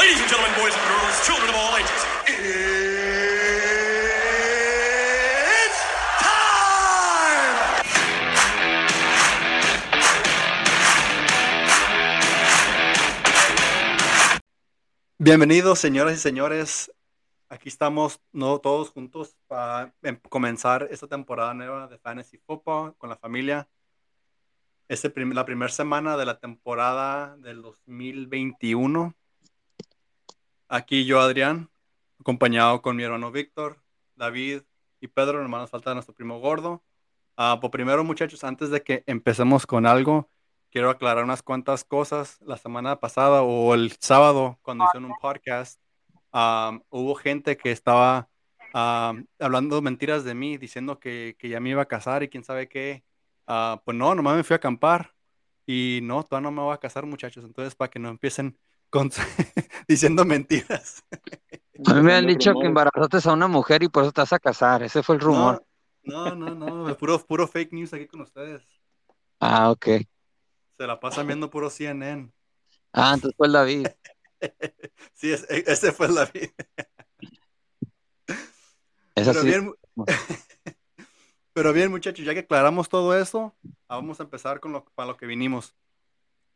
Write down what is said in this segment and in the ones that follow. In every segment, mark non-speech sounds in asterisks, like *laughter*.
Ladies and gentlemen, boys and girls, children of all ages, it's time! Bienvenidos, señoras y señores. Aquí estamos no, todos juntos para em- comenzar esta temporada nueva de Fantasy Football con la familia. Es el prim- la primera semana de la temporada del 2021. Aquí yo, Adrián, acompañado con mi hermano Víctor, David y Pedro. Nomás nos falta nuestro primo gordo. Ah, por primero, muchachos, antes de que empecemos con algo, quiero aclarar unas cuantas cosas. La semana pasada o el sábado, cuando hicieron un podcast, am, hubo gente que estaba am, hablando mentiras de mí, diciendo que, ya me iba a casar y quién sabe qué. Ah, pues no, nomás me fui a acampar y no, todavía no me voy a casar, muchachos. Entonces, para que no empiecen con, *laughs* diciendo mentiras. A mí me han dicho que embarazaste a una mujer y por eso te vas a casar. Ese fue el rumor. No, no, no, no, puro, puro fake news aquí con ustedes. Ah, ok. Se la pasan viendo puro CNN. Ah, entonces fue el David. *laughs* Sí, es- e- ese fue la vida. Es Pero así. bien, *laughs* pero bien, muchachos, ya que aclaramos todo eso, ah, vamos a empezar con lo, para lo que vinimos.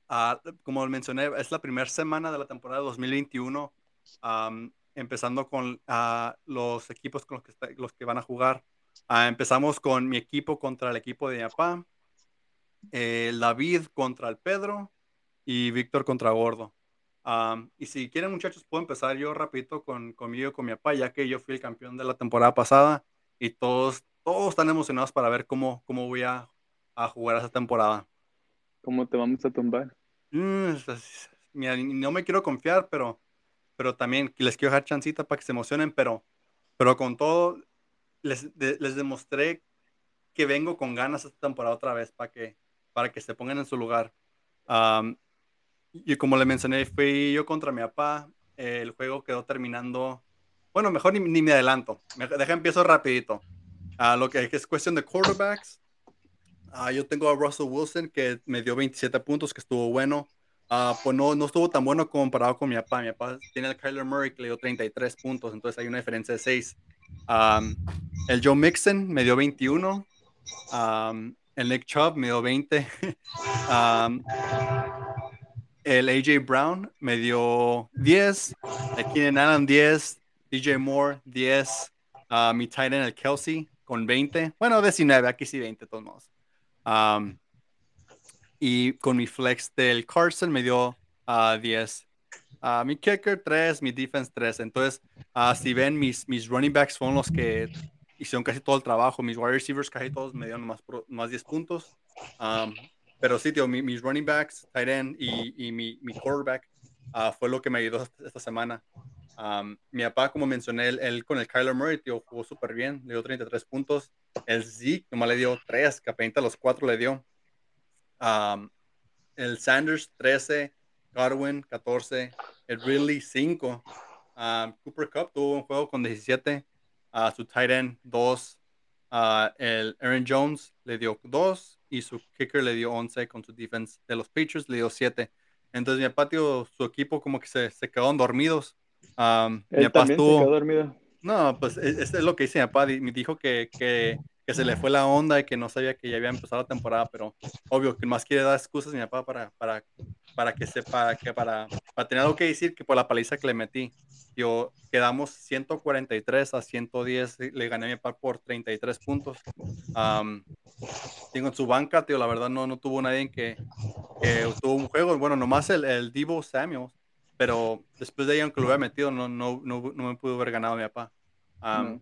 Ah, como mencioné, es la primera semana de la temporada 2021, am, empezando con ah, los equipos con los que, van a jugar. Ah, empezamos con mi equipo contra el equipo de mi papá, el David contra el Pedro y Víctor contra Gordo. Y si quieren, muchachos, puedo empezar yo rapidito con, conmigo, con mi papá, ya que yo fui el campeón de la temporada pasada y todos, todos están emocionados para ver cómo, cómo voy a, a jugar esa temporada. ¿Cómo te vamos a tumbar? Mm, mira, no me quiero confiar, pero, pero también les quiero dejar chancita para que se emocionen, pero, pero con todo, les, de- les demostré que vengo con ganas esta temporada otra vez para que, para que se pongan en su lugar. Am, y como le mencioné, fui yo contra mi papá. El juego quedó terminando. Bueno, mejor ni, ni me adelanto. Me, deja empiezo rapidito. Ah, lo que es cuestión de quarterbacks. Ah, yo tengo a Russell Wilson que me dio 27 puntos, que estuvo bueno. Ah, pues no, no estuvo tan bueno comparado con mi papá. Mi papá tiene el Kyler Murray que le dio 33 puntos, entonces hay una diferencia de 6. Am, el Joe Mixon me dio 21. Am, el Nick Chubb me dio 20. *laughs* Am, el AJ Brown me dio 10. El Keenan Allen 10. DJ Moore 10. ah, mi tight end el Kelsey con 20. Bueno, 19, aquí sí 20 de todos modos. Am, y con mi flex del Carson me dio ah, 10. Ah, mi kicker 3, mi defense 3. Entonces, ah, si ven, mis, mis running backs fueron los que hicieron casi todo el trabajo. Mis wide receivers casi todos me dieron más, más 10 puntos. Am, pero sí, tío, mi- mis running backs, tight end y, y mi, mi quarterback ah, fue lo que me ayudó esta semana. Am, mi papá, como mencioné, él, él con el Kyler Murray, tío, jugó súper bien, le dio 33 puntos. El Zeke nomás le dio 3, que apenas a los 4 le dio. Am, el Sanders 13, Godwin 14, el Ridley 5. Am, Cooper Cup tuvo un juego con 17, a su tight end 2. Ah, el Aaron Jones le dio 2 y su kicker le dio 11 con su defense de los Patriots, le dio 7. Entonces mi patio, su equipo como que se, se quedaron dormidos. Mi Él papá también se estuvo- quedó dormido. no, pues e- este es lo que dice mi papá. Me dijo que, que, que se le fue la onda y que no sabía que ya había empezado la temporada, pero obvio que más quiere dar excusas mi papá para, para, para que sepa que para, para tener algo que decir que por la paliza que le metí. Yo quedamos 143 a 110, le gané a mi papá por 33 puntos. Am, tengo en su banca, tío, la verdad no, no tuvo nadie que, que tuvo un juego, bueno, nomás el, el Divo Samuel, pero después de ahí, aunque lo hubiera metido, no, no, no, no me pudo haber ganado mi papá. No.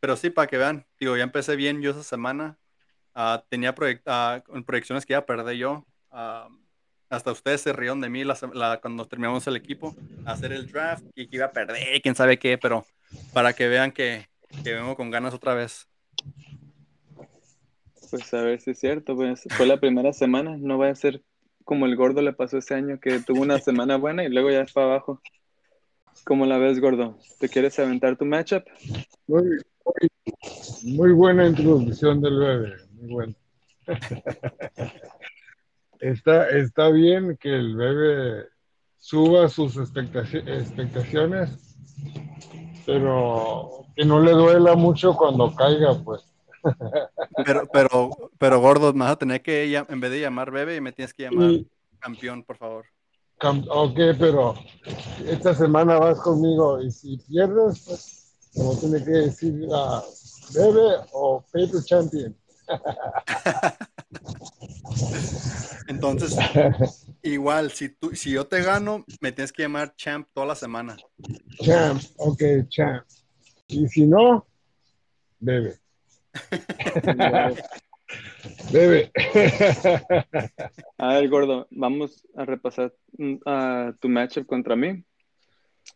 Pero sí, para que vean, digo, ya empecé bien yo esa semana. Ah, tenía proyec- ah, con proyecciones que iba a perder yo. Am, hasta ustedes se rieron de mí la la- cuando terminamos el equipo, hacer el draft y que iba a perder, quién sabe qué, pero para que vean que, que vengo con ganas otra vez. Pues a ver si es cierto, pues fue la primera semana, no va a ser como el gordo le pasó ese año que tuvo una semana buena y luego ya para abajo. ¿Cómo la ves, gordo? ¿Te quieres aventar tu matchup? Muy, muy, muy buena introducción del bebé, muy buena. Está, está bien que el bebé suba sus expectaci- expectaciones, pero que no le duela mucho cuando caiga, pues. Pero, pero, pero gordo, me vas a tener que, en vez de llamar bebé, me tienes que llamar Y, campeón, por favor. cam- ok, pero esta semana vas conmigo y si pierdes, pues, como tiene que decir, ah, bebe o paper champion. *laughs* Entonces, igual, si tú, si yo te gano, me tienes que llamar champ toda la semana. Champ, ok, champ. Y si no, bebe, *laughs* bebe. A ver, gordo, vamos a repasar a tu matchup contra mí.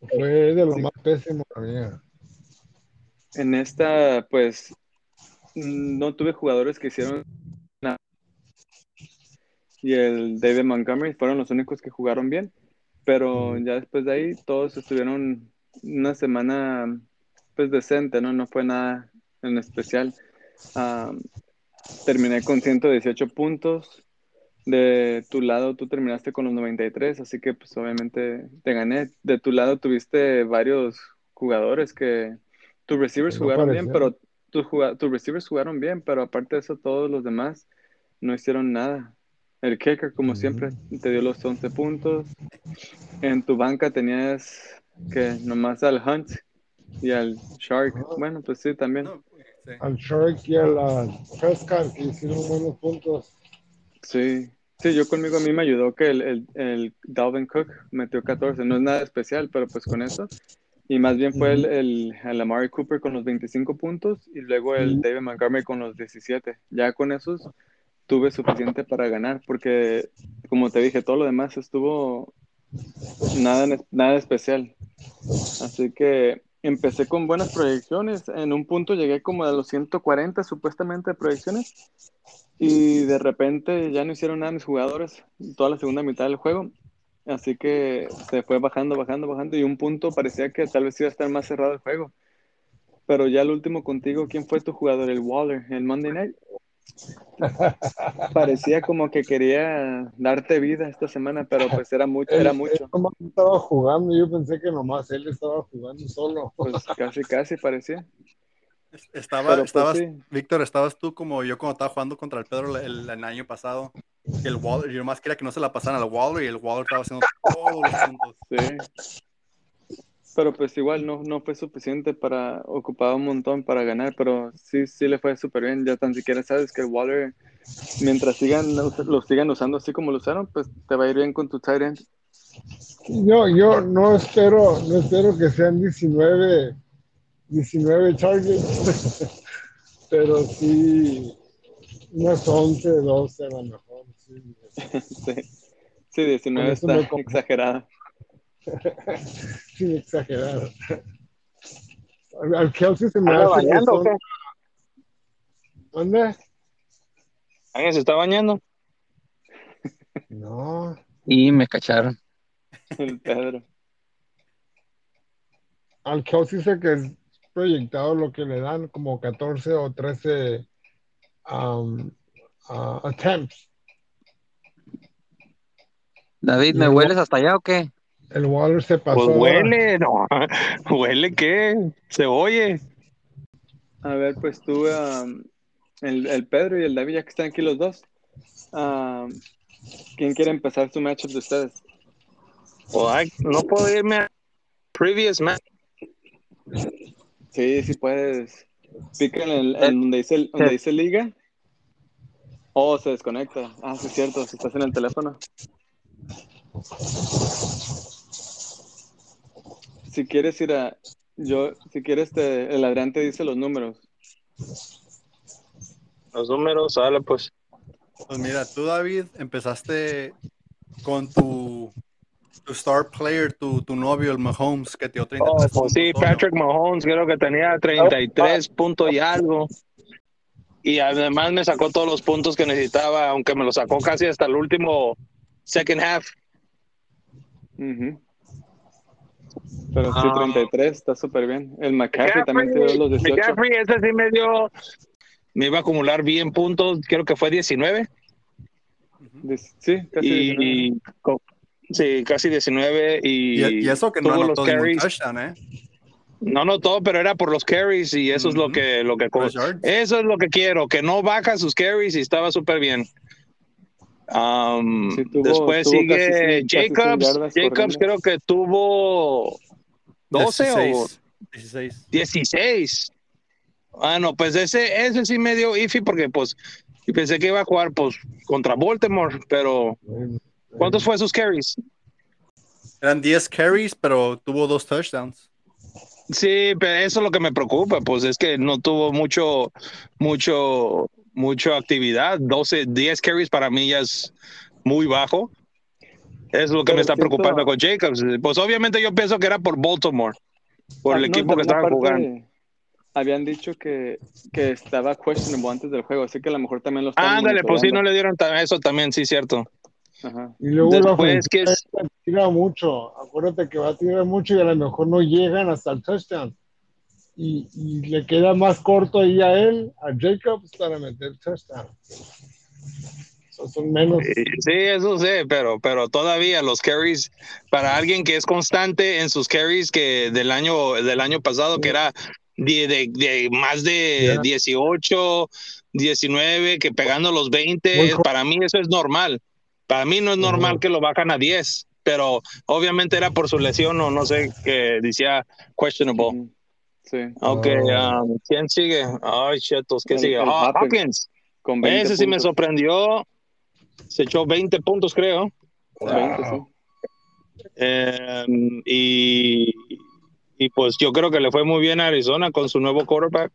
Fue de lo más pésimo mía. En esta, pues, mm, no tuve jugadores que hicieron nada. Y el David Montgomery fueron los únicos que jugaron bien. Pero ya después de ahí, todos estuvieron una semana, pues, decente, ¿no? No fue nada en especial. Ah, terminé con 118 puntos. De tu lado, tú terminaste con los 93, así que, pues, obviamente te gané. De tu lado, tuviste varios jugadores que tus receivers no jugaron bien, pero tus, tus receivers jugaron bien, pero aparte de eso, todos los demás no hicieron nada. El kicker, como siempre, te dio los 11 puntos. En tu banca tenías que nomás al Hunt y al Shark. Bueno, pues sí, también. No, sí. Al Shark y a la Prescott que hicieron buenos puntos. Sí, sí, yo conmigo a mí me ayudó que el, el, el Dalvin Cook metió 14, no es nada especial, pero pues con eso. Y más bien fue el, el, el Amari Cooper con los 25 puntos y luego el. David Montgomery con los 17. Ya con esos tuve suficiente para ganar, porque como te dije, todo lo demás estuvo nada, nada especial. Así que empecé con buenas proyecciones. En un punto llegué como a los 140 supuestamente de proyecciones. Y de repente ya no hicieron nada mis jugadores toda la segunda mitad del juego. Así que se fue bajando, bajando, bajando. Y un punto parecía que tal vez iba a estar más cerrado el juego. Pero ya el último contigo, ¿quién fue tu jugador? El Waller, el Monday Night. Parecía como que quería darte vida esta semana, pero pues era mucho, era mucho. él nomás estaba jugando, yo pensé que nomás él estaba jugando solo. Pues casi, casi parecía. Estaba, Pero, pues, estabas, sí. Víctor, estabas tú como yo cuando estaba jugando contra el Pedro el, el año pasado. El Waller, yo más quería que no se la pasaran al Waller y el Waller estaba haciendo todos los puntos. Sí. Pero pues igual no, no fue suficiente para ocupar un montón para ganar, pero sí, sí le fue súper bien. Ya tan siquiera sabes que Waller, mientras sigan, lo sigan usando así como lo usaron, pues te va a ir bien con tu tight end. Yo, yo no espero, no espero que sean 19, 19 targets, *laughs* pero sí unas 11, 12 a lo mejor. sí. *laughs* Sí, sí 19 Con eso está exagerado. *laughs* Sin exagerar. Al, Kelsey se me ¿Anda hace bañando o son... qué? ¿Dónde? ¿Alguien se está bañando? No. Y me cacharon. El Pedro. Al Kelsey sé que es proyectado lo que le dan como 14 o 13 um, uh, attempts. David, ¿me hueles hasta allá o qué? El Waller se pasó. Pues huele, no. *laughs* ¿Huele qué? Se oye. A ver, pues tú, um, el, el Pedro y el David, ya que están aquí los dos, um, ¿quién quiere empezar su matchup de ustedes? Pues, no puedo irme a previous match. Sí, sí puedes. Pica en, el- en donde, dice, donde dice liga. Oh, se desconecta. Ah, sí es cierto, si estás en el teléfono. Si quieres ir a... Yo, si quieres, te, el Adrián te dice los números. Los números, sale pues. Pues mira, tú, David, empezaste con tu, tu star player, tu, tu novio, el Mahomes, que te dio 33 Oh, pues sí. Patrick Mahomes, creo que tenía 33 puntos y algo. Y además me sacó todos los puntos que necesitaba, aunque me lo sacó casi hasta el último second half. Ujú. Pero sí, Ah. 33, está súper bien. El McCaffrey también te dio los 18. McCaffrey, ese sí me dio, me iba a acumular bien puntos, creo que fue 19. Ujú. Dic- Sí, casi 19. Y co- Sí, casi 19 y, Y, y eso que no tuvo los anotó ningún carries. touchdown, ¿eh? No anotó, pero era por los carries y eso es lo que lo que eso es lo que quiero, que no baja sus carries y estaba súper bien. Um, Sí, tuvo- después tuvo sigue casi casi Jacobs. Jacobs corriendo. creo que tuvo 12 o 16. 16. 16. Ah, no, pues ese, ese sí me dio iffy porque pues y pensé que iba a jugar pues contra Baltimore, pero ¿cuántos fue sus carries? Eran 10 carries, pero tuvo dos touchdowns. Sí, pero eso es lo que me preocupa, pues es que no tuvo mucho, mucho, mucha actividad. 12, 10 carries para mí ya es muy bajo. Es lo que me está preocupando con Jacobs. Pues obviamente yo pienso que era por Baltimore, por el Ah, no, equipo que estaban jugando. Habían dicho que, que estaba questionable antes del juego, así que a lo mejor también lo estaban Ándale, pues sí, no le dieron eso también, sí, cierto. Ajá. Y luego la Después que es, tira mucho. Acuérdate que va a tirar mucho y a lo mejor no llegan hasta el touchdown. Y, y le queda más corto ahí a él, a Jacobs, para meter touchdown. So, son menos. Sí, eso sé, pero, pero todavía los carries, para alguien que es constante en sus carries que del año, del año pasado, que era de, de- de más de Ya. 18, 19, que pegando los 20, Muy jo- para mí eso es normal. Para mí no es normal que lo bajan a 10, pero obviamente era por su lesión o no sé, que decía questionable. Sí, Ok, Oh. um, ¿quién sigue? Ay, chetos, ¿qué El- sigue? el Ah, Hopkins. Hopkins. con 20 Ese sí me sorprendió. Se echó 20 puntos, creo. Con 20, sí. Eh, y, y pues yo creo que le fue muy bien a Arizona con su nuevo quarterback.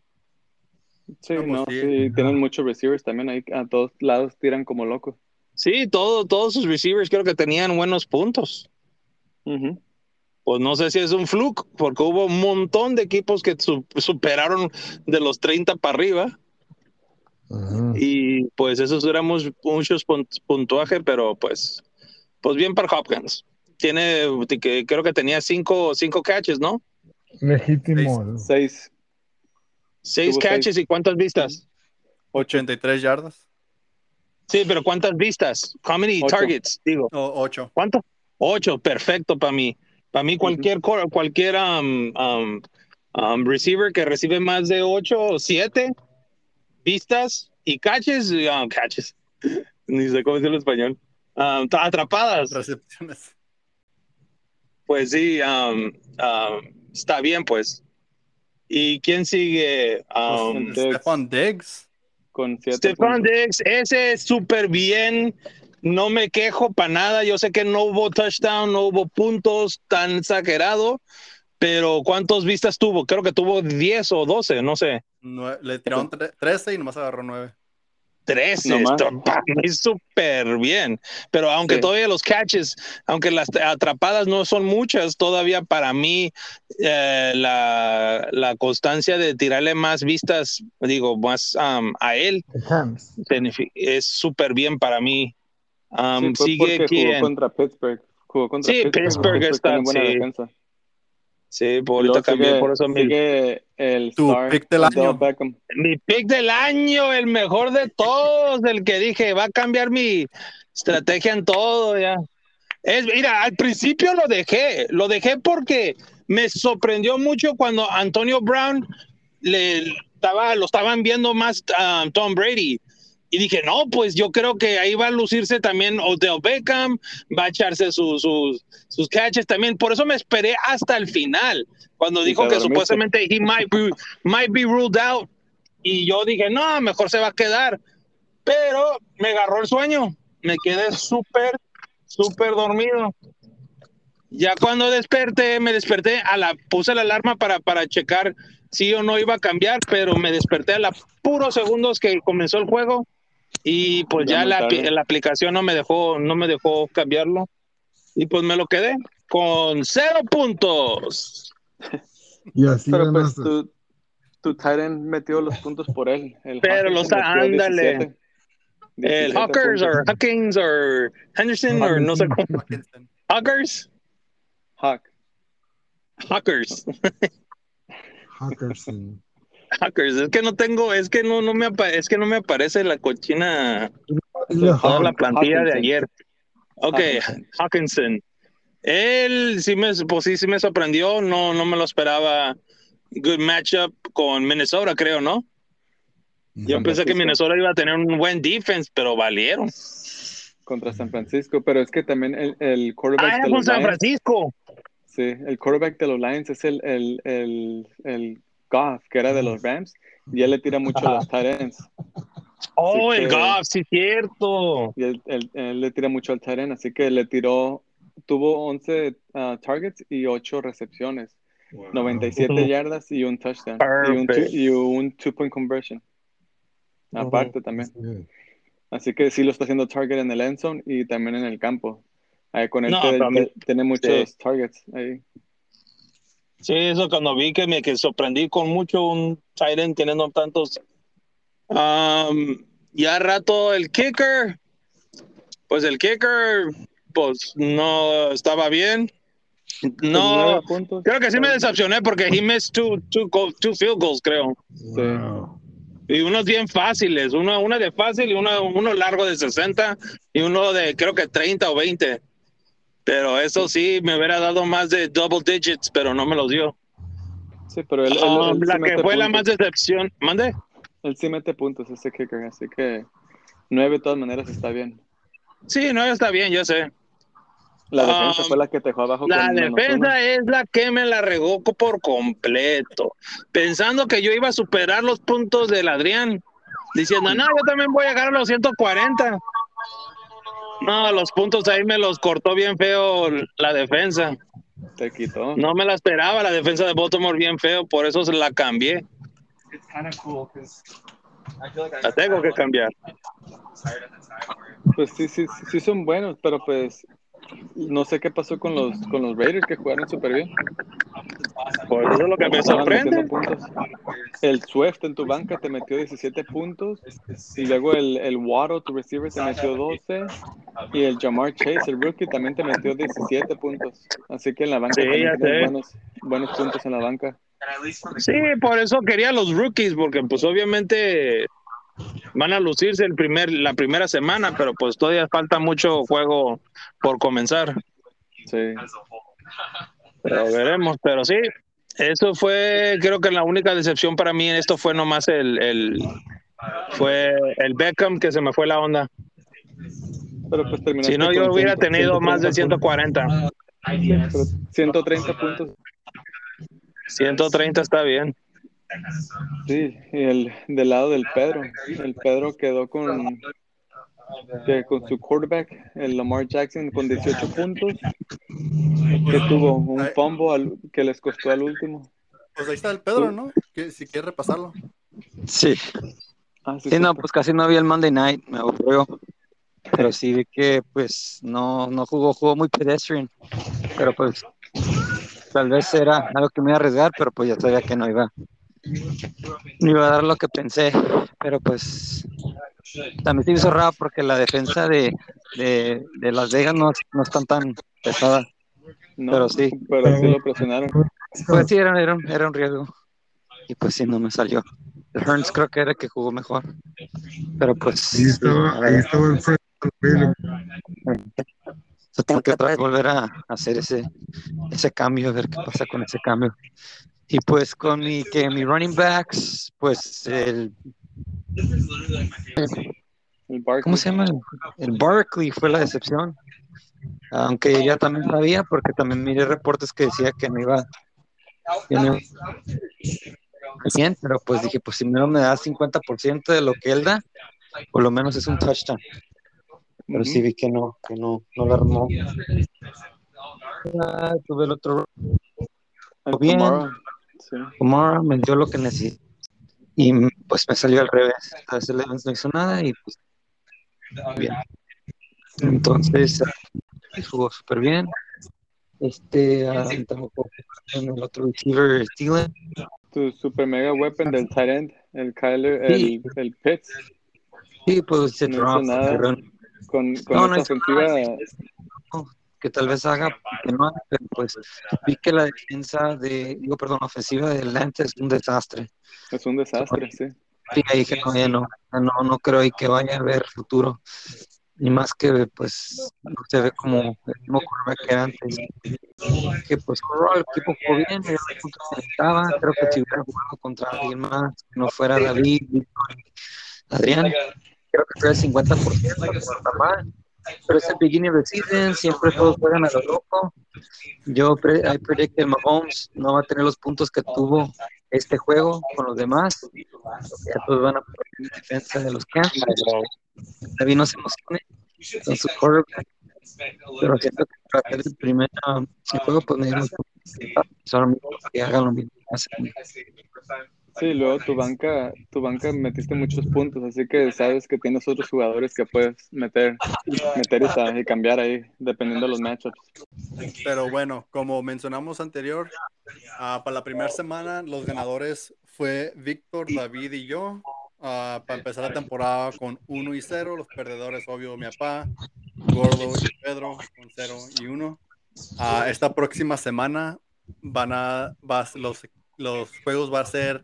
Sí, No, sí. sí, tienen muchos receivers también ahí, a todos lados tiran como locos. Sí, todo, todos sus receivers creo que tenían buenos puntos. Pues no sé si es un fluke, porque hubo un montón de equipos que su- superaron de los 30 para arriba. Ajá. Y pues esos éramos muchos pun- puntuaje, pero pues, pues bien para Hopkins. Tiene, que- creo que tenía cinco, cinco catches, ¿no? Legítimo. Seis, Seis catches y cuántas vistas. 83 yardas. Sí, pero ¿cuántas vistas? How many Ocho. targets? Digo, O 8. ¿cuánto? Ocho, perfecto para mí. Para mí cualquier cor- cualquier um, um, um, receiver que recibe más de ocho o siete vistas y catches, um, catches, *laughs* ni sé cómo decirlo en español, um, atrapadas, Recepciones. pues sí, um, um, está bien pues. ¿Y quién sigue? Um, Diggs. Stephon Diggs. Stefan. Diggs, ese es súper bien. No me quejo para nada. Yo sé que no hubo touchdown, no hubo puntos tan exagerado, pero ¿cuántos vistas tuvo? Creo que tuvo 10 o 12, no sé. Le tiraron tre- 13 y nomás agarró 9. 13, No más. esto para mí súper bien. Pero aunque Sí. todavía los catches, aunque las atrapadas no son muchas, todavía para mí eh, la, la constancia de tirarle más vistas, digo, más um, a él, es súper bien para mí. Um, Sí, sigue jugó contra Pittsburgh. Jugó contra Sí, Pittsburgh está, buena sí. defensa. Sí, por luego ahorita cambié, sigue- por eso mi, sigue el Tu star, pick del año. Mi pick del año, el mejor de todos, el que dije va a cambiar mi estrategia en todo ya. Es, mira, al principio lo dejé, lo dejé porque me sorprendió mucho cuando Antonio Brown le estaba, lo estaban viendo más a Tom Brady. Y dije, no, pues yo creo que ahí va a lucirse también Odell Beckham, va a echarse sus, sus, sus catches también. Por eso me esperé hasta el final, cuando dijo que dormiste. supuestamente he might be, might be ruled out. Y yo dije, no, mejor se va a quedar. Pero me agarró el sueño. Me quedé súper, súper dormido. Ya cuando desperté, me desperté, a la, puse la alarma para, para checar si o no iba a cambiar, pero me desperté a la puros segundos que comenzó el juego y pues Ya la, la aplicación no me dejó, no me dejó cambiarlo y pues me lo quedé con cero puntos. Y así Pero pues tu, tu metió los puntos por él. El Pero los- ándale. 17. El 17 Hawkers o. Hawkins o Henderson o no sé cómo. Hawkers, Hawk. Hawkers, *laughs* Hawkinson. Hawkers. Es que no tengo, es que no, no me es que no me aparece la cochina Dile toda la plantilla de ayer. Ok, Hawkinson. Él sí me, pues sí, sí me sorprendió, no, no me lo esperaba. Good matchup con Minnesota, creo, ¿no? Yo San pensé que. Minnesota iba a tener un buen defense, pero valieron. contra San Francisco, pero es que también el, el quarterback Ah, de era los con San Lions, Francisco. sí, el quarterback de los Lions es el, el, el, el Goff, que era de los Rams, y él le tira mucho a los *laughs* tight ends. Oh, Así el que- Goff, sí, cierto. Y él, él- él le tira mucho al tight end, así que le tiró, tuvo 11 ah, targets y 8 recepciones, 97 Ujú. yardas y un touchdown, y un, two, Perfect. y un two-point conversion. Aparte también. Sí. Así que sí lo está haciendo target en el end zone y también en el campo. Ahí con él No, te- también- te- tiene muchos targets ahí. Sí, eso cuando vi que me que sorprendí con mucho un end teniendo tantos. Um, ya rato el kicker, pues el kicker, pues no estaba bien. Pues No, puntos. creo que sí me decepcioné porque he missed two, two, two field goals, creo. Wow. Y unos bien fáciles, uno, una de fácil y uno, uno largo de 60 y uno de creo que 30 o 20. Pero eso sí, me hubiera dado más de double digits, pero no me los dio. Sí, pero él, Um, la que fue la más decepción, mande. Él sí mete puntos, ese kicker. Así que nueve de todas maneras está bien. Sí, no, está bien, yo sé. La defensa Um, fue la que te dejó abajo La con defensa es la que me la regó por completo. Pensando que yo iba a superar los puntos del Adrián. Diciendo, no, yo también voy a llegar a los 140. No, los puntos ahí me los cortó bien feo la defensa. Te quitó. No me la esperaba la defensa de Baltimore bien feo, por eso se la cambié. La tengo que cambiar. Pues sí, sí, sí, sí son buenos, pero pues no sé qué pasó con los, con los Raiders que jugaron súper bien. Por eso es lo que me sorprende. El Swift en tu banca te metió 17 puntos. Y luego el, el Waddle, tu receiver, te metió 12. Y el Jamar Chase, el rookie, también te metió 17 puntos. Así que en la banca Sí, tienes buenos, buenos puntos en la banca. Sí, por eso quería los rookies, porque pues obviamente van a lucirse el primer, la primera semana, pero pues todavía falta mucho juego por comenzar. Sí. Pero veremos, pero sí, eso fue, creo que la única decepción para mí en esto fue nomás el, el fue el Beckham que se me fue la onda. Pero pues Si no, yo hubiera 100, tenido más de 130 140. pero 130 puntos. 130 está bien. Sí, y el del lado del Pedro. El Pedro quedó con, que con su quarterback, el Lamar Jackson, con 18 puntos. Que tuvo un fumble al- que les costó al último. Pues ahí está el Pedro, ¿no? Que, si quieres repasarlo. Sí, Ah, sí, sí, no, pues casi no vi el Monday Night, me aburrió. Pero sí vi que, pues, no, no jugó, jugó muy pedestrian. Pero pues, tal vez era algo que me iba a arriesgar, pero pues ya sabía que no iba, no iba a dar lo que pensé. Pero pues, también se hizo raro porque la defensa de, de, de Las Vegas no, no es tan pesada. No, pero sí. Pero sí lo presionaron. Pues sí, era, era, un, era un riesgo. Y pues sí, no me salió. El Hearns creo que era el que jugó mejor. Pero pues. Ahí estaba, ahí estaba el tengo que otra vez volver a hacer ese, ese cambio, a ver qué pasa con ese cambio. Y pues con mi, que mi running backs, pues el, El. ¿cómo se llama? El, el Barkley fue la decepción. Aunque ya también sabía, porque también miré reportes que decía que no iba, que no bien, pero pues dije, pues si no me da 50% de lo que él da, por lo menos es un touchdown. Pero sí vi que no, que no, no lo armó. Ah, tuve el otro bien. Kamara me dio lo que necesité. Y pues me salió al revés. A Evans no hizo nada y pues bien. Entonces eh, jugó súper bien. Este ah, tampoco en el otro receiver Steven. Tu super mega weapon del tight end, el Kyler, Sí. el, el Pitts, Sí, pues se No hizo nada. con, con No, no esta hizo ofensiva. Que tal vez haga que no haga, pero pues vi que la defensa de, digo, perdón, la ofensiva de Atlanta es un desastre. Es un desastre, sí. Sí, ahí dije, no, ya no, no, no creo y que vaya a haber futuro. Y más que, pues, no se ve como el mismo quarterback que antes. Que, pues, el equipo jugó bien, que necesitaba. Creo que si hubiera jugado contra alguien más, que no fuera David, Adrián, creo que fue el 50%, no está mal. Pero es el beginning of the season, siempre todos juegan a lo loco. Yo pre I predict que Mahomes no va a tener los puntos que tuvo este juego con los demás. Ya todos van a poner en defensa de los Camps. David no se emocione con su quarterback. Pero siento que para hacer el primer juego, pues dieron que hagan lo mismo. Sí, luego tu banca, tu banca metiste muchos puntos, así que sabes que tienes otros jugadores que puedes meter, meter y, cambiar ahí, dependiendo de los matchups. Pero bueno, como mencionamos anterior, ah, para la primera semana los ganadores fue Víctor, David y yo. Ah, para empezar la temporada con 1 y 0, los perdedores, obvio, mi papá, Gordo y Pedro con 0 y 1. esta próxima semana van a, va- los, los juegos va a ser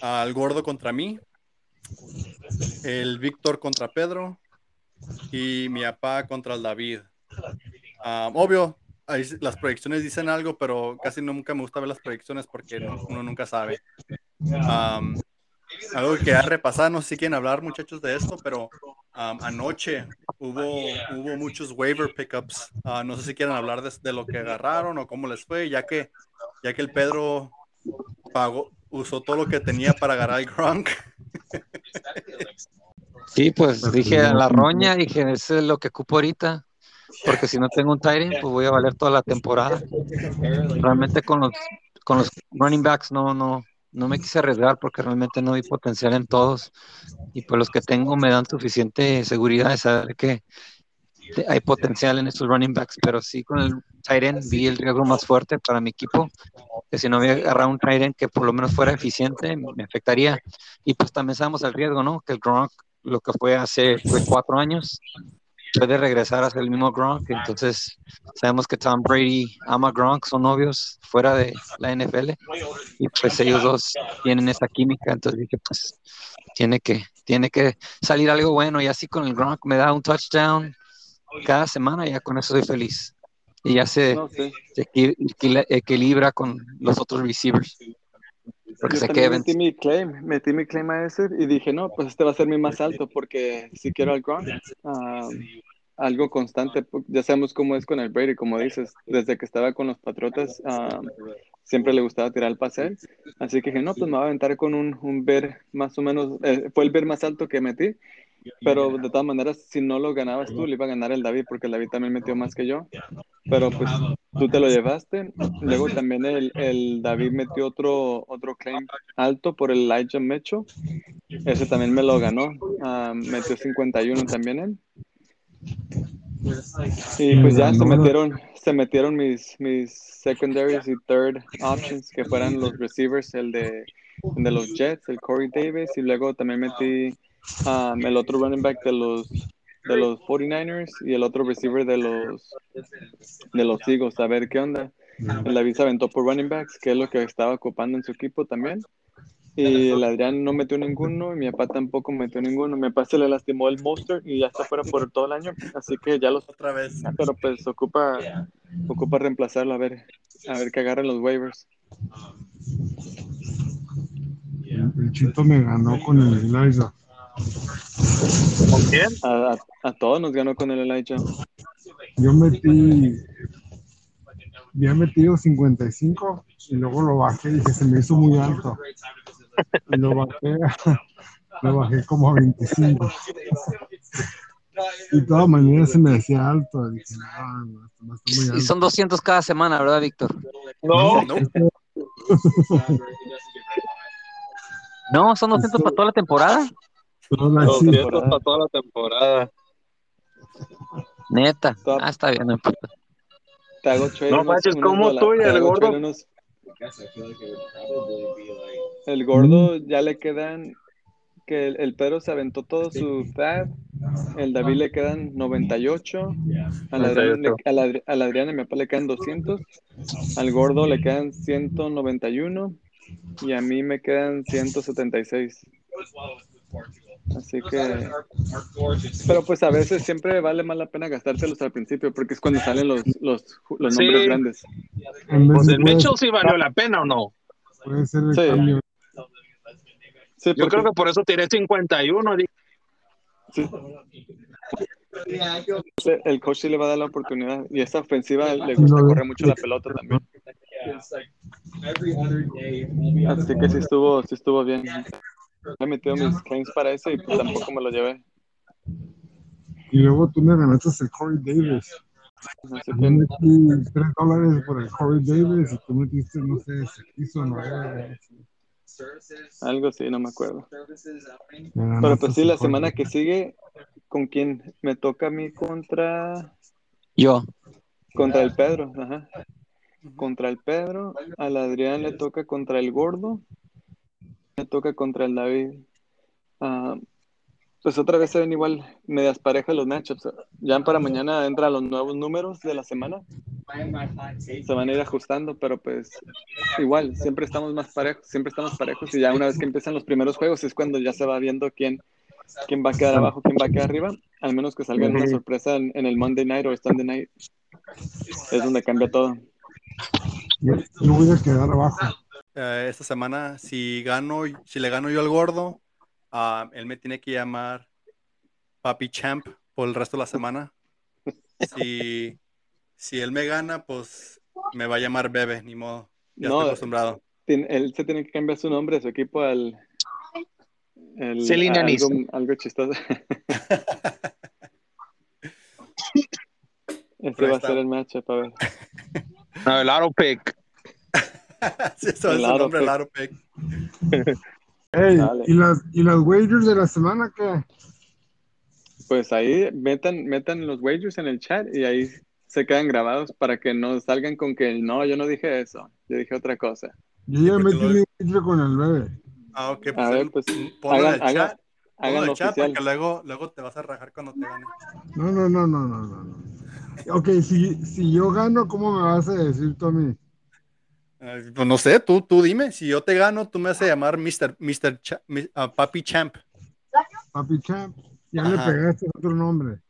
el Gordo contra mí, el Víctor contra Pedro y mi papá contra el David. Ah, obvio, las proyecciones dicen algo, pero casi nunca me gusta ver las proyecciones porque no- uno nunca sabe. Am, algo que quería repasar, no sé si quieren hablar muchachos de esto, pero anoche hubo, hubo muchos waiver pickups. Ah, no sé si quieren hablar de, de lo que agarraron o cómo les fue, ya que, ya que el Pedro pagó, usó todo lo que tenía para agarrar el Gronk. Sí, pues dije a la roña, dije, eso es lo que ocupo ahorita. Porque si no tengo un tight end, pues voy a valer toda la temporada. Realmente con los, con los running backs no, no, no me quise arriesgar porque realmente no vi potencial en todos. Y pues los que tengo me dan suficiente seguridad de saber que hay potencial en estos running backs. Pero sí con el tight end vi el riesgo más fuerte para mi equipo. Que si no había agarrado un tight end que por lo menos fuera eficiente, me afectaría. Y pues también sabemos el riesgo, ¿no? Que el Gronk, lo que fue hace fue cuatro años, puede regresar a ser el mismo Gronk. Entonces, sabemos que Tom Brady ama Gronk, son novios fuera de la NFL. Y pues ellos dos tienen esa química. Entonces dije, pues, tiene que, tiene que salir algo bueno. Y así con el Gronk me da un touchdown cada semana, ya con eso soy feliz. Y ya se, se equi- equil- equilibra con los otros receivers. Porque Yo Evans metí mi claim, metí mi claim a ese y dije, no, pues este va a ser mi más alto porque si quiero al Gronk, ah, algo constante, ya sabemos cómo es con el Brady, como dices, desde que estaba con los Patriotas, ah, siempre le gustaba tirar el pase así que dije, no, pues me voy a aventar con un, un ver más o menos, eh, fue el ver más alto que metí, pero de todas maneras, si no lo ganabas tú, le iba a ganar el David, porque el David también metió más que yo, pero pues tú te lo llevaste, luego también el, el David metió otro, otro claim alto por el Elijah Mecho. Ese también me lo ganó. Ah, metió 51 también él. Y pues ya se metieron, se metieron mis, mis secondaries y third options, que fueran los receivers, el de, el de los Jets, el Corey Davis, y luego también metí ah, el otro running back de los de los 49ers y el otro receiver de los de los Eagles, a ver qué onda. El David se aventó por running backs, que es lo que estaba ocupando en su equipo también. Y el Adrián no metió ninguno, y mi papá tampoco metió ninguno. Mi papá se le lastimó el monster y ya está fuera por todo el año, así que ya los Otra vez. pero pues ocupa ocupa reemplazarlo a ver a ver que agarren los waivers. El Chito me ganó con el Elijah. ¿Con quién? A, a- a todos nos ganó con el Elijah. Yo metí, había metido 55 y luego lo bajé y dije, se me hizo muy alto. Y lo bajé, *laughs* lo bajé como a 25. Y de todas maneras se me decía alto. Y dije, no, no, no está muy Y alto. son 200 cada semana, ¿verdad, Víctor? No, No, No, *laughs* son 200 para toda la temporada. Los así. ciertos para toda la temporada. Neta. Top. Ah, está bien. Te hago No manches, ¿cómo dola- tú y te el gordo? unos- El gordo ya le quedan que el, el Pedro se aventó todo su fab, el David le quedan 98, al Adrián, le- al Adri- al Adrián y mi papá le quedan 200, al gordo le quedan 191 y a mí me quedan 176. Así que, pero pues a veces siempre vale más la pena gastárselos al principio porque es cuando salen los, los, los nombres Sí. grandes. Pues el Mitchell sí valió la pena o no. puede ser el Sí. cambio. Sí, Yo porque- creo que por eso tiré 51. di- el coach sí le va a dar la oportunidad y esta ofensiva le gusta correr mucho la pelota también. Así que sí estuvo, sí estuvo bien. He metido mis claims para ese y pues tampoco me lo llevé. Y luego tú me ganaste el Corey Davis. Así Yo metí 3 dólares por el Corey Davis y tú metiste, no sé, se quiso, no algo sí, no me acuerdo. Pero pues sí, la semana que sigue, ¿con quién? Me toca a mí contra, Yo. contra el Pedro. Ajá. Contra el Pedro. Al Adrián le toca contra el Gordo. Me toca contra el David. Ah, pues otra vez se ven igual medias parejas los matchups. Ya para mañana entran los nuevos números de la semana. Se van a ir ajustando, pero pues igual, siempre estamos más parejos, siempre estamos parejos y ya una vez que empiezan los primeros juegos es cuando ya se va viendo quién, quién va a quedar abajo, quién va a quedar arriba, al menos que salga una sorpresa en, en el Monday Night o Sunday Night. Es donde cambia todo. Yo, yo voy a quedar abajo. Eh, esta semana, si gano, si le gano yo al gordo, ah, él me tiene que llamar Papi Champ por el resto de la semana. Si, si él me gana, pues me va a llamar Bebe, ni modo. Ya No, estoy acostumbrado. Él se tiene que cambiar su nombre, su equipo al... el- Celine algo, chistoso. *laughs* Pero va a ser el matchup, a ver. No, el auto pick. *laughs* Sí, eso es El nombre. Laro Pick. Hey, Dale. ¿y las, ¿y las wagers de la semana qué? Pues ahí metan, metan los wagers en el chat y ahí se quedan grabados para que no salgan con que no, yo no dije eso, yo dije otra cosa. Yo ya metí lo- mi wager con el bebé. Ah, ok, pues, A ver, pues ponlo en hagan, el hagan, chat. Ponlo en el chat oficial. porque luego, luego te vas a rajar cuando te gane. No, no, no, no, no, no. no. Ok, si, si yo gano, ¿cómo me vas a decir tú a mí? Pues no sé, tú, tú dime. Si yo te gano, tú me vas a llamar Mr. Mr. Ah, Papi Champ. Papi Champ. Ya Ajá. le pegaste otro nombre.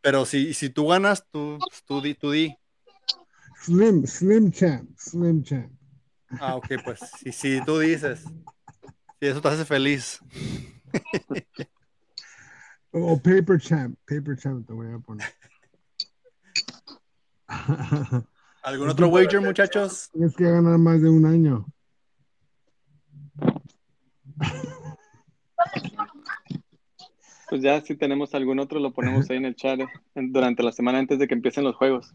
Pero si, si tú ganas, tú, tú di, tú di. Slim, Slim Champ, Slim Champ. Ah, ok, pues si, si tú dices. Si eso te hace feliz. O Paper Champ, Paper Champ te voy a poner. *laughs* ¿Algún otro wager, muchachos? Tienes que ganar más de un año. Pues ya si tenemos algún otro lo ponemos ahí en el chat eh, durante la semana antes de que empiecen los juegos.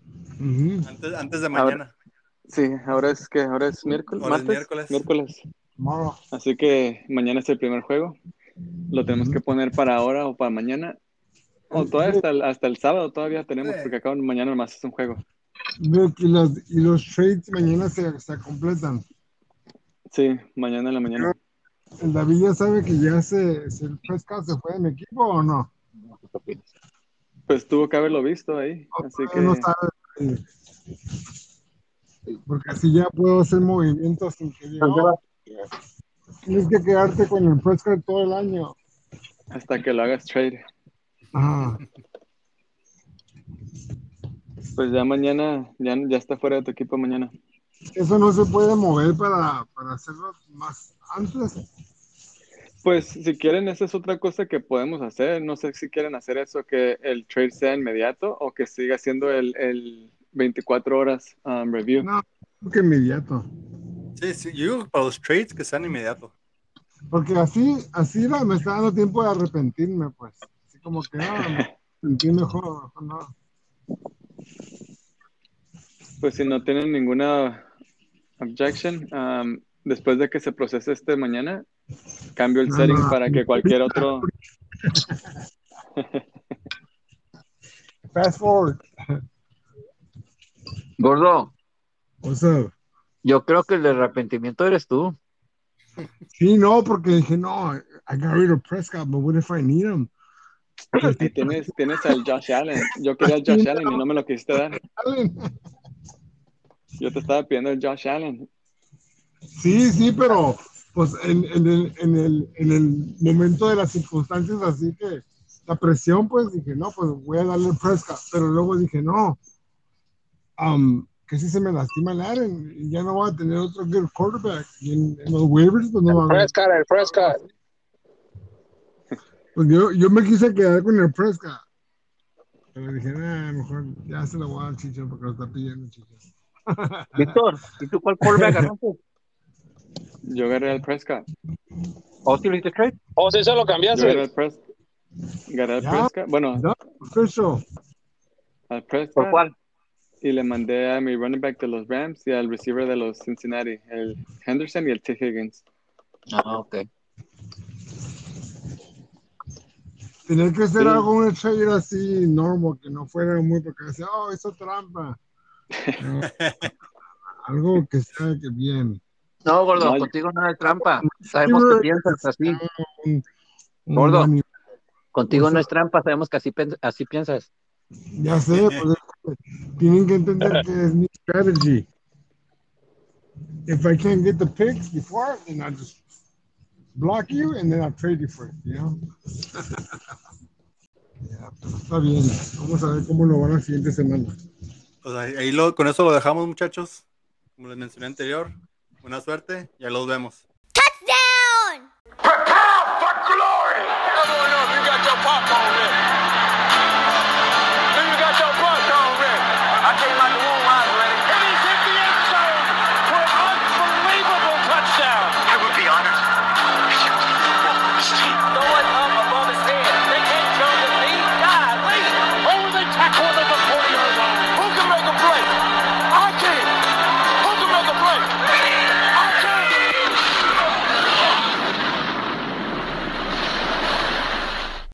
Antes, antes de mañana. Sí, ahora es que ahora es miércoles, Ahora es martes, miércoles. miércoles. Tomorrow. Así que mañana es el primer juego. Lo tenemos que poner para ahora o para mañana. O todavía hasta el, hasta el sábado todavía tenemos, Sí. porque acá mañana nomás es un juego. Y, los, y los trades mañana se, se completan. Sí, mañana en la mañana. ¿El David ya sabe que ya se, se el Prescott se fue de mi equipo o no? Pues tuvo que haberlo visto ahí. Así que No sabe. Porque así ya puedo hacer movimientos sin que diga, "Oh, Tienes que quedarte con el Prescott todo el año. hasta que lo hagas trade. Ajá. Pues ya mañana, ya, ya está fuera de tu equipo mañana. Eso no se puede mover para, para hacerlo más antes. Pues si quieren, esa es otra cosa que podemos hacer. No sé si quieren hacer eso, que el trade sea inmediato o que siga siendo el, el 24 horas um, review. No, que inmediato. Sí, sí, yo digo para los trades que sean inmediatos. Porque así, así me está dando tiempo de arrepentirme, pues. Así como que, ah, me sentí mejor, mejor no. Pues si no tienen ninguna objection, um, después de que se procese este mañana, cambio el No, setting no. para que cualquier otro... *laughs* Fast forward. Gordo, What's up? yo creo que el de arrepentimiento eres tú. Sí, no, porque dije, no, I got rid of Prescott, but what if I need him? Tienes, tienes al Josh Allen. Yo quería al Josh Allen y no me lo quisiste dar. Yo te estaba pidiendo el Josh Allen. Sí, sí, pero pues en, en el, en, el, en el momento de las circunstancias así que la presión, pues dije, no, pues voy a darle el Prescott, pero luego dije, no, um, que si se me lastima el Aaron y ya no voy a tener otro good quarterback. Y en, en los waivers, pues no va a. Prescott, el Prescott. Pues yo, yo me quise quedar con el Prescott. Pero dije, nah, mejor ya se lo voy a dar Chicho porque lo está pidiendo Chicho. Víctor, ¿y tú cuál quarterback *laughs* agarraste? Yo agarré al Prescott. ¿O si lo hiciste trade? O si se lo Yo agarré cambiaste. al Prescott. Agarré al Ya. Prescott. Bueno, No, official. al ¿Por Prescott. cuál? Y le mandé a mi running back de los Rams y al receiver de los Cincinnati, el Henderson y el T. Higgins. Ah, ok. Tenía que ser Sí. algo, un trade así, normal, que no fuera muy porque decía, oh, hizo trampa. No, *laughs* algo que sea que bien. No, gordo, No, contigo no hay trampa. Sabemos que piensas así. Gordo. Contigo no es trampa, sabemos que así, así piensas. Ya sé, pues, tienen que entender que es mi strategy. If I can't get the picks before, then I just block you and then I trade you for it, you know? *laughs* Pero está bien. Vamos a ver cómo lo van la siguiente semana. Ahí, ahí lo, con eso lo dejamos, muchachos. Como les mencioné anterior, buena suerte, ya los vemos.